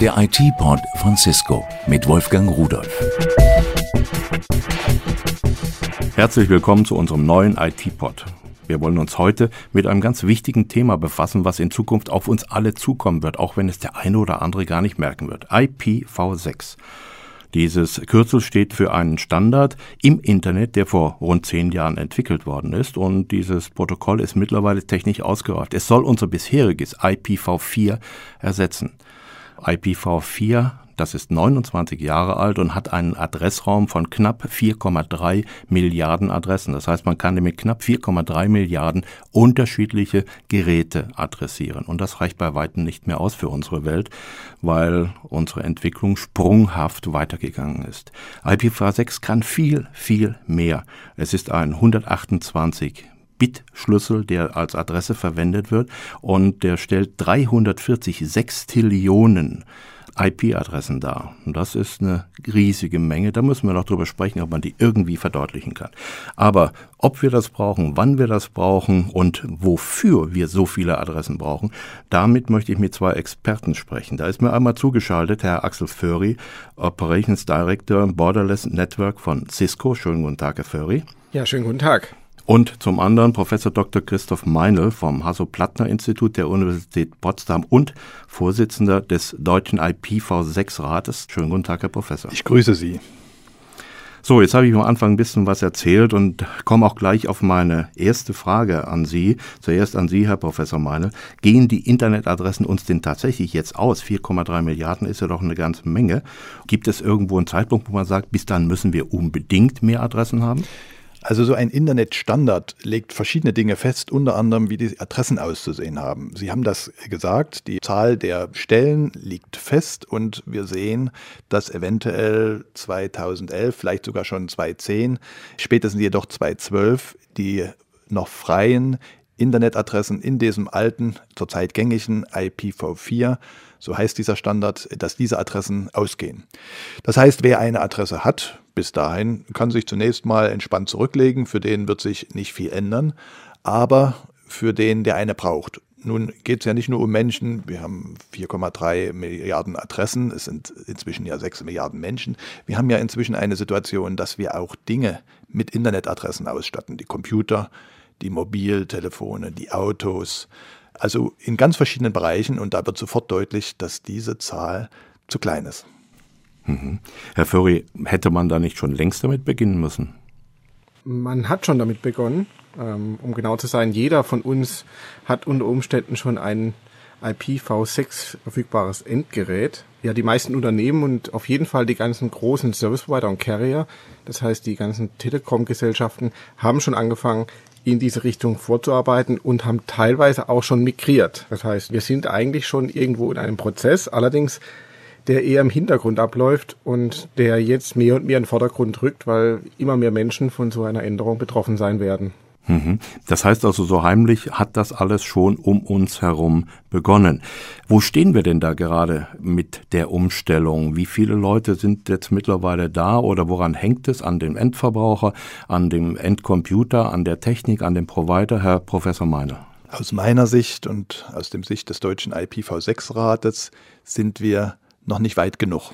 Der IT-Pod von Cisco mit Wolfgang Rudolf. Herzlich willkommen zu unserem neuen IT-Pod. Wir wollen uns heute mit einem ganz wichtigen Thema befassen, was in Zukunft auf uns alle zukommen wird, auch wenn es der eine oder andere gar nicht merken wird. IPv6. Dieses Kürzel steht für einen Standard im Internet, der vor rund zehn Jahren entwickelt worden ist. Und dieses Protokoll ist mittlerweile technisch ausgereift. Es soll unser bisheriges IPv4 ersetzen. IPv4 das ist 29 Jahre alt und hat einen Adressraum von knapp 4,3 Milliarden Adressen. Das heißt, man kann mit knapp 4,3 Milliarden unterschiedliche Geräte adressieren. Und das reicht bei weitem nicht mehr aus für unsere Welt, weil unsere Entwicklung sprunghaft weitergegangen ist. IPv6 kann viel, viel mehr. Es ist ein 128 Bit-Schlüssel, der als Adresse verwendet wird und der stellt 340 Sextillionen IP-Adressen dar. Und das ist eine riesige Menge. Da müssen wir noch drüber sprechen, ob man die irgendwie verdeutlichen kann. Aber ob wir das brauchen, wann wir das brauchen und wofür wir so viele Adressen brauchen, damit möchte ich mit zwei Experten sprechen. Da ist mir einmal zugeschaltet Herr Axel Föri, Operations Director Borderless Network von Cisco. Schönen guten Tag, Herr Föri. Ja, schönen guten Tag. Und zum anderen Professor Dr. Christoph Meinl vom Hasso-Plattner-Institut der Universität Potsdam und Vorsitzender des Deutschen IPv6-Rates. Schönen guten Tag, Herr Professor. Ich grüße Sie. So, jetzt habe ich am Anfang ein bisschen was erzählt und komme auch gleich auf meine erste Frage an Sie. Zuerst an Sie, Herr Professor Meinl. Gehen die Internetadressen uns denn tatsächlich jetzt aus? 4,3 Milliarden ist ja doch eine ganze Menge. Gibt es irgendwo einen Zeitpunkt, wo man sagt, bis dann müssen wir unbedingt mehr Adressen haben? Also so ein Internetstandard legt verschiedene Dinge fest, unter anderem, wie die Adressen auszusehen haben. Sie haben das gesagt, die Zahl der Stellen liegt fest und wir sehen, dass eventuell 2011, vielleicht sogar schon 2010, spätestens jedoch 2012 die noch freien Internetadressen in diesem alten, zurzeit gängigen IPv4 so heißt dieser Standard, dass diese Adressen ausgehen. Das heißt, wer eine Adresse hat, bis dahin, kann sich zunächst mal entspannt zurücklegen, für den wird sich nicht viel ändern, aber für den, der eine braucht. Nun geht es ja nicht nur um Menschen, wir haben 4,3 Milliarden Adressen, es sind inzwischen ja 6 Milliarden Menschen. Wir haben ja inzwischen eine Situation, dass wir auch Dinge mit Internetadressen ausstatten, die Computer, die Mobiltelefone, die Autos, also in ganz verschiedenen Bereichen. Und da wird sofort deutlich, dass diese Zahl zu klein ist. Mhm. Herr Furry, hätte man da nicht schon längst damit beginnen müssen? Man hat schon damit begonnen. Ähm, um genau zu sein, jeder von uns hat unter Umständen schon ein IPv6 verfügbares Endgerät. Ja, die meisten Unternehmen und auf jeden Fall die ganzen großen Service Provider und Carrier, das heißt die ganzen Telekom-Gesellschaften, haben schon angefangen, in diese Richtung vorzuarbeiten und haben teilweise auch schon migriert. Das heißt, wir sind eigentlich schon irgendwo in einem Prozess, allerdings der eher im Hintergrund abläuft und der jetzt mehr und mehr in den Vordergrund rückt, weil immer mehr Menschen von so einer Änderung betroffen sein werden. Mhm. Das heißt also, so heimlich hat das alles schon um uns herum begonnen. Wo stehen wir denn da gerade mit der Umstellung? Wie viele Leute sind jetzt mittlerweile da oder woran hängt es? An dem Endverbraucher, an dem Endcomputer, an der Technik, an dem Provider, Herr Professor Meiner? Aus meiner Sicht und aus dem Sicht des deutschen IPv6-Rates sind wir noch nicht weit genug.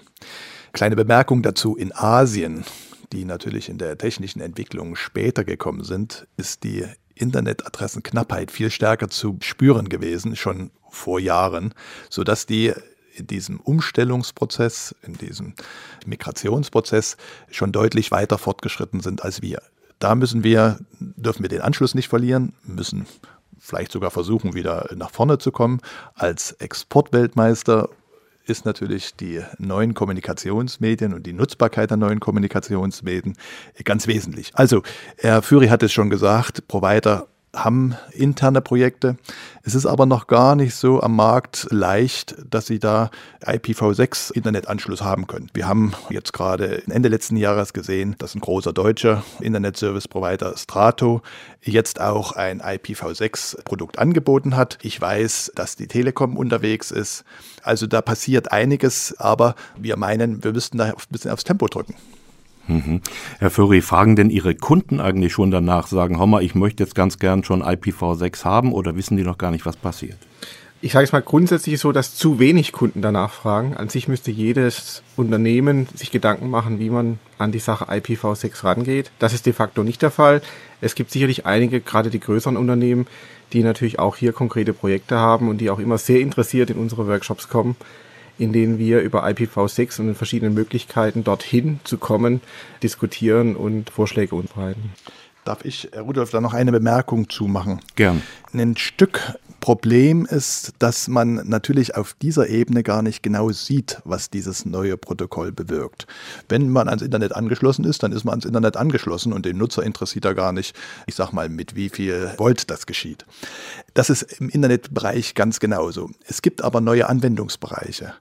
Kleine Bemerkung dazu, in Asien die natürlich in der technischen Entwicklung später gekommen sind, ist die Internetadressenknappheit viel stärker zu spüren gewesen, schon vor Jahren, sodass die in diesem Umstellungsprozess, in diesem Migrationsprozess schon deutlich weiter fortgeschritten sind als wir. Da müssen wir, dürfen wir den Anschluss nicht verlieren, müssen vielleicht sogar versuchen, wieder nach vorne zu kommen. Als Exportweltmeister ist natürlich die neuen Kommunikationsmedien und die Nutzbarkeit der neuen Kommunikationsmedien ganz wesentlich. Also, Herr Führi hat es schon gesagt, Provider haben interne Projekte. Es ist aber noch gar nicht so am Markt leicht, dass Sie da IPv6 Internetanschluss haben können. Wir haben jetzt gerade Ende letzten Jahres gesehen, dass ein großer deutscher Internet Service Provider Strato jetzt auch ein IPv6 Produkt angeboten hat. Ich weiß, dass die Telekom unterwegs ist. Also da passiert einiges, aber wir meinen, wir müssten da ein bisschen aufs Tempo drücken. Mhm. Herr Furry, fragen denn Ihre Kunden eigentlich schon danach, sagen, mal, ich möchte jetzt ganz gern schon IPv6 haben oder wissen die noch gar nicht, was passiert? ich sage es mal grundsätzlich so, dass zu wenig Kunden danach fragen. An sich müsste jedes Unternehmen sich Gedanken machen, wie man an die Sache IPv6 rangeht. Das ist de facto nicht der Fall. Es gibt sicherlich einige, gerade die größeren Unternehmen, die natürlich auch hier konkrete Projekte haben und die auch immer sehr interessiert in unsere Workshops kommen, in denen wir über IPv6 und den verschiedenen Möglichkeiten dorthin zu kommen, diskutieren und Vorschläge unterbreiten. Darf ich, Rudolf, da noch eine Bemerkung zu machen? Gern. Ein Stück Problem ist, dass man natürlich auf dieser Ebene gar nicht genau sieht, was dieses neue Protokoll bewirkt. Wenn man ans Internet angeschlossen ist, dann ist man ans Internet angeschlossen und den Nutzer interessiert da gar nicht, ich sag mal, mit wie viel Volt das geschieht. Das ist im Internetbereich ganz genauso. Es gibt aber neue Anwendungsbereiche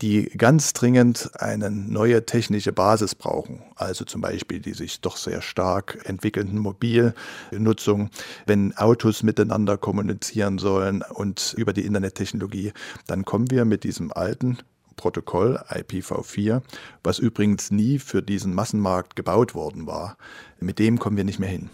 die ganz dringend eine neue technische Basis brauchen. Also zum Beispiel die sich doch sehr stark entwickelnden Mobilnutzung, wenn Autos miteinander kommunizieren sollen und über die Internettechnologie, dann kommen wir mit diesem alten Protokoll IPv4, was übrigens nie für diesen Massenmarkt gebaut worden war. Mit dem kommen wir nicht mehr hin.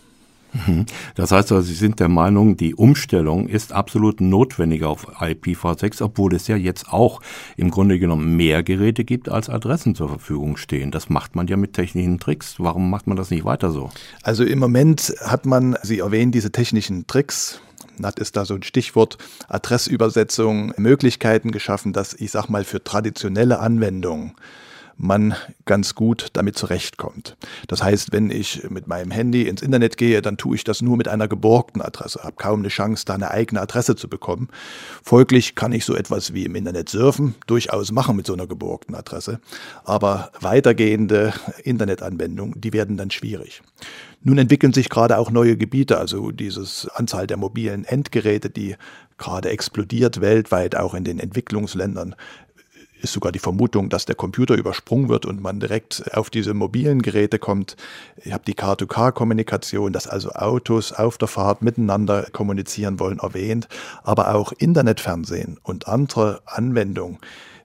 Mhm. Das heißt also, Sie sind der Meinung, die Umstellung ist absolut notwendig auf IPv6, obwohl es ja jetzt auch im Grunde genommen mehr Geräte gibt, als Adressen zur Verfügung stehen. Das macht man ja mit technischen Tricks. Warum macht man das nicht weiter so? Also im Moment hat man, Sie erwähnen diese technischen Tricks, NAT ist da so ein Stichwort, Adressübersetzung, Möglichkeiten geschaffen, dass ich sag mal für traditionelle Anwendungen man ganz gut damit zurechtkommt. Das heißt, wenn ich mit meinem Handy ins Internet gehe, dann tue ich das nur mit einer geborgten Adresse, habe kaum eine Chance, da eine eigene Adresse zu bekommen. Folglich kann ich so etwas wie im Internet surfen durchaus machen mit so einer geborgten Adresse, aber weitergehende Internetanwendungen, die werden dann schwierig. Nun entwickeln sich gerade auch neue Gebiete, also dieses Anzahl der mobilen Endgeräte, die gerade explodiert weltweit, auch in den Entwicklungsländern ist sogar die Vermutung, dass der Computer übersprungen wird und man direkt auf diese mobilen Geräte kommt. Ich habe die Car-to-Car-Kommunikation, dass also Autos auf der Fahrt miteinander kommunizieren wollen, erwähnt, aber auch Internetfernsehen und andere Anwendungen,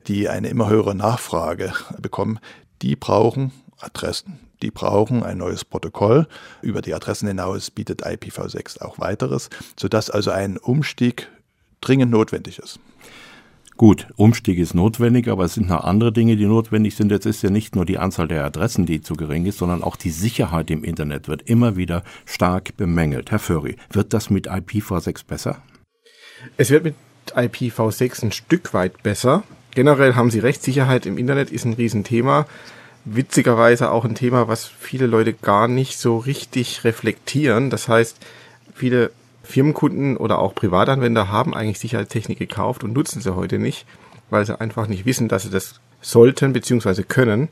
die eine immer höhere Nachfrage bekommen, die brauchen Adressen. Die brauchen ein neues Protokoll. Über die Adressen hinaus bietet IPv6 auch weiteres, sodass also ein Umstieg dringend notwendig ist. Gut, Umstieg ist notwendig, aber es sind noch andere Dinge, die notwendig sind. Jetzt ist ja nicht nur die Anzahl der Adressen, die zu gering ist, sondern auch die Sicherheit im Internet wird immer wieder stark bemängelt. Herr Föri, wird das mit IPv6 besser? Es wird mit IPv6 ein Stück weit besser. Generell haben Sie recht, Sicherheit im Internet ist ein Riesenthema. Witzigerweise auch ein Thema, was viele Leute gar nicht so richtig reflektieren. Das heißt, viele Firmenkunden oder auch Privatanwender haben eigentlich Sicherheitstechnik gekauft und nutzen sie heute nicht, weil sie einfach nicht wissen, dass sie das sollten bzw. können.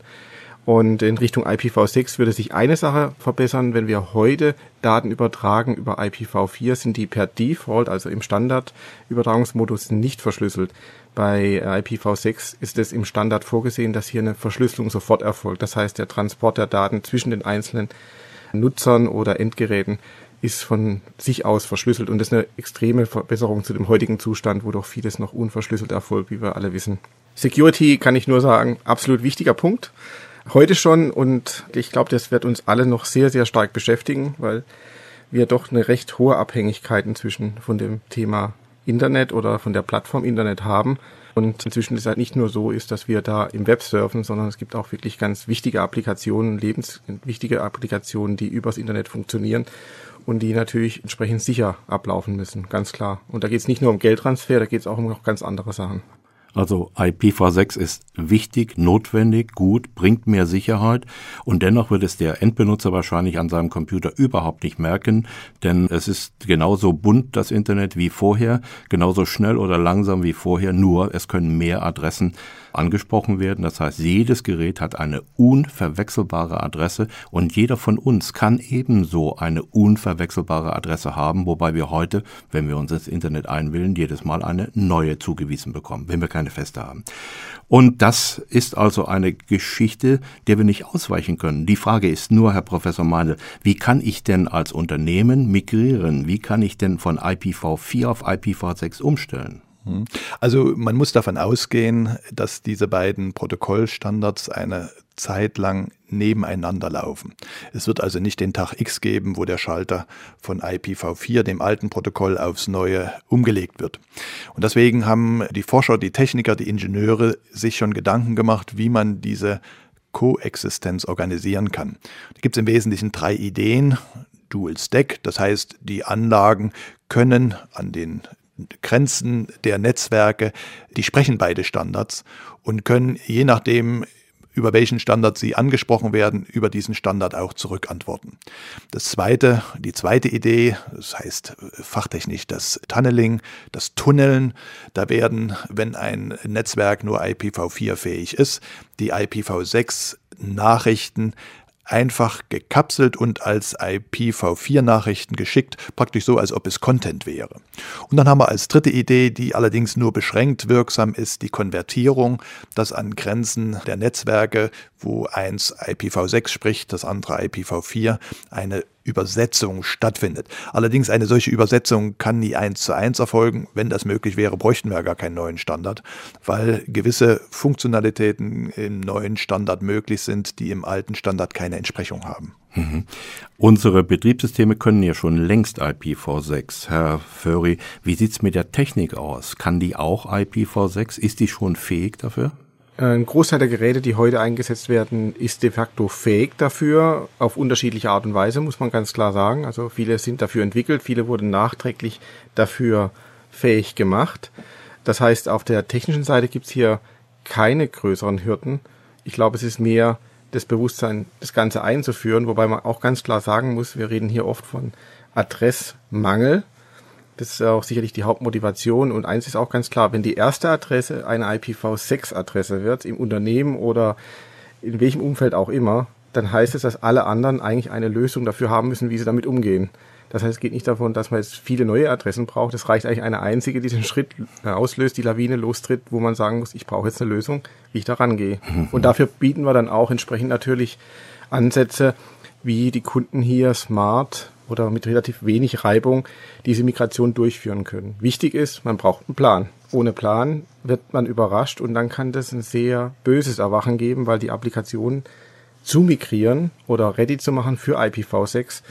Und in Richtung IPv6 würde sich eine Sache verbessern, wenn wir heute Daten übertragen über IPv4, sind die per Default, also im Standardübertragungsmodus nicht verschlüsselt. Bei IPv6 ist es im Standard vorgesehen, dass hier eine Verschlüsselung sofort erfolgt. Das heißt, der Transport der Daten zwischen den einzelnen Nutzern oder Endgeräten ist von sich aus verschlüsselt und das ist eine extreme Verbesserung zu dem heutigen Zustand, wo doch vieles noch unverschlüsselt erfolgt, wie wir alle wissen. Security kann ich nur sagen, absolut wichtiger Punkt. Heute schon und ich glaube, das wird uns alle noch sehr, sehr stark beschäftigen, weil wir doch eine recht hohe Abhängigkeit inzwischen von dem Thema Internet oder von der Plattform Internet haben. Und inzwischen ist halt nicht nur so ist, dass wir da im Web surfen, sondern es gibt auch wirklich ganz wichtige Applikationen, lebenswichtige Applikationen, die übers Internet funktionieren und die natürlich entsprechend sicher ablaufen müssen, ganz klar. Und da geht es nicht nur um Geldtransfer, da geht es auch um noch ganz andere Sachen. Also IPv6 ist wichtig, notwendig, gut, bringt mehr Sicherheit. Und dennoch wird es der Endbenutzer wahrscheinlich an seinem Computer überhaupt nicht merken, denn es ist genauso bunt das Internet wie vorher, genauso schnell oder langsam wie vorher, nur es können mehr Adressen angesprochen werden. Das heißt, jedes Gerät hat eine unverwechselbare Adresse und jeder von uns kann ebenso eine unverwechselbare Adresse haben, wobei wir heute, wenn wir uns ins Internet einwählen, jedes Mal eine neue zugewiesen bekommen, wenn wir keine feste haben. Und das ist also eine Geschichte, der wir nicht ausweichen können. Die Frage ist nur, Herr Professor Meindl, wie kann ich denn als Unternehmen migrieren? Wie kann ich denn von IPv4 auf IPv6 umstellen? Hm. Also man muss davon ausgehen, dass diese beiden Protokollstandards eine Zeit lang nebeneinander laufen. Es wird also nicht den Tag X geben, wo der Schalter von IPv4, dem alten Protokoll, aufs neue umgelegt wird. Und deswegen haben die Forscher, die Techniker, die Ingenieure sich schon Gedanken gemacht, wie man diese Koexistenz organisieren kann. Da gibt es im Wesentlichen drei Ideen. Dual Stack, das heißt, die Anlagen können an den Grenzen der Netzwerke, die sprechen beide Standards und können je nachdem, über welchen Standard sie angesprochen werden, über diesen Standard auch zurückantworten. Das zweite, die zweite Idee, das heißt fachtechnisch das Tunneling, das Tunneln, da werden, wenn ein Netzwerk nur IPv4 fähig ist, die IPv6 Nachrichten einfach gekapselt und als IPv4-Nachrichten geschickt, praktisch so, als ob es Content wäre. Und dann haben wir als dritte Idee, die allerdings nur beschränkt wirksam ist, die Konvertierung, dass an Grenzen der Netzwerke, wo eins IPv6 spricht, das andere IPv4, eine Übersetzung stattfindet. Allerdings eine solche Übersetzung kann nie eins zu eins erfolgen. Wenn das möglich wäre, bräuchten wir gar keinen neuen Standard, weil gewisse Funktionalitäten im neuen Standard möglich sind, die im alten Standard keine Entsprechung haben. Mhm. Unsere Betriebssysteme können ja schon längst IPv6. Herr Föri, wie sieht's mit der Technik aus? Kann die auch IPv6? Ist die schon fähig dafür? Ein Großteil der Geräte, die heute eingesetzt werden, ist de facto fähig dafür, auf unterschiedliche Art und Weise, muss man ganz klar sagen. Also viele sind dafür entwickelt, viele wurden nachträglich dafür fähig gemacht. Das heißt, auf der technischen Seite gibt's hier keine größeren Hürden. Ich glaube, es ist mehr das Bewusstsein, das Ganze einzuführen, wobei man auch ganz klar sagen muss, wir reden hier oft von Adressmangel. Das ist auch sicherlich die Hauptmotivation. Und eins ist auch ganz klar, wenn die erste Adresse eine IPv6-Adresse wird, im Unternehmen oder in welchem Umfeld auch immer, dann heißt es, dass alle anderen eigentlich eine Lösung dafür haben müssen, wie sie damit umgehen. Das heißt, es geht nicht davon, dass man jetzt viele neue Adressen braucht. Es reicht eigentlich eine einzige, die den Schritt äh, auslöst, die Lawine lostritt, wo man sagen muss, ich brauche jetzt eine Lösung, wie ich da rangehe. Und dafür bieten wir dann auch entsprechend natürlich Ansätze, wie die Kunden hier smart oder mit relativ wenig Reibung diese Migration durchführen können. Wichtig ist, man braucht einen Plan. Ohne Plan wird man überrascht und dann kann das ein sehr böses Erwachen geben, weil die Applikation zu migrieren oder ready zu machen für IPv6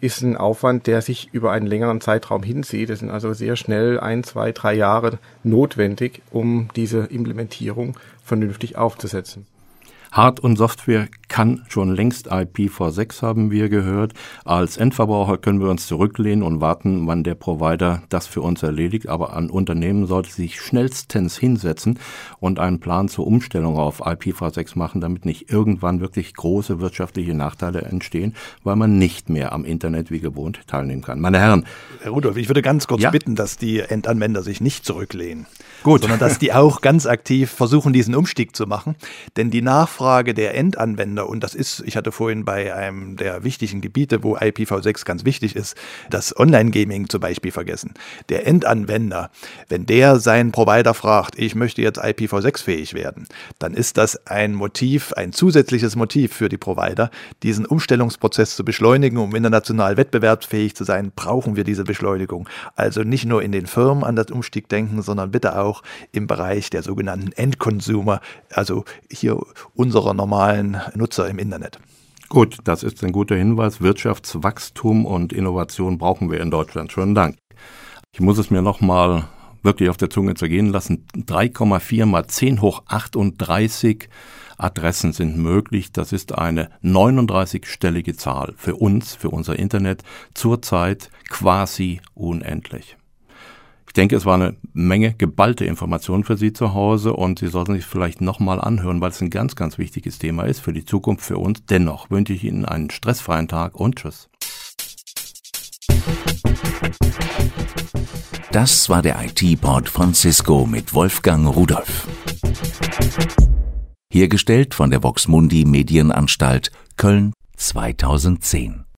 ist ein Aufwand, der sich über einen längeren Zeitraum hinzieht. Es sind also sehr schnell ein, zwei, drei Jahre notwendig, um diese Implementierung vernünftig aufzusetzen. Hard- und Software kann schon längst IPv6, haben wir gehört. Als Endverbraucher können wir uns zurücklehnen und warten, wann der Provider das für uns erledigt. Aber ein Unternehmen sollte sich schnellstens hinsetzen und einen Plan zur Umstellung auf IPv6 machen, damit nicht irgendwann wirklich große wirtschaftliche Nachteile entstehen, weil man nicht mehr am Internet wie gewohnt teilnehmen kann. Meine Herren. Herr Rudolf, ich würde ganz kurz ja? bitten, dass die Endanwender sich nicht zurücklehnen. Gut. Sondern dass die auch ganz aktiv versuchen, diesen Umstieg zu machen. Denn die Nachfrage der Endanwender, und das ist, ich hatte vorhin bei einem der wichtigen Gebiete, wo IPv6 ganz wichtig ist, das Online-Gaming zum Beispiel vergessen. Der Endanwender, wenn der seinen Provider fragt, ich möchte jetzt IPv6-fähig werden, dann ist das ein Motiv, ein zusätzliches Motiv für die Provider, diesen Umstellungsprozess zu beschleunigen, um international wettbewerbsfähig zu sein, brauchen wir diese Beschleunigung. Also nicht nur in den Firmen an das Umstieg denken, sondern bitte auch auch im Bereich der sogenannten Endconsumer, also hier unserer normalen Nutzer im Internet. Gut, das ist ein guter Hinweis. Wirtschaftswachstum und Innovation brauchen wir in Deutschland. Schönen Dank. Ich muss es mir nochmal wirklich auf der Zunge zergehen lassen. 3,4 mal 10 hoch 38 Adressen sind möglich. Das ist eine 39-stellige Zahl. Für uns, für unser Internet zurzeit quasi unendlich. Ich denke, es war eine Menge geballte Informationen für Sie zu Hause und Sie sollten sich vielleicht nochmal anhören, weil es ein ganz, ganz wichtiges Thema ist für die Zukunft für uns. Dennoch wünsche ich Ihnen einen stressfreien Tag und Tschüss. Das war der IT-Pod von Cisco mit Wolfgang Rudolf. Hergestellt von der Voxmundi Medienanstalt Köln 2010.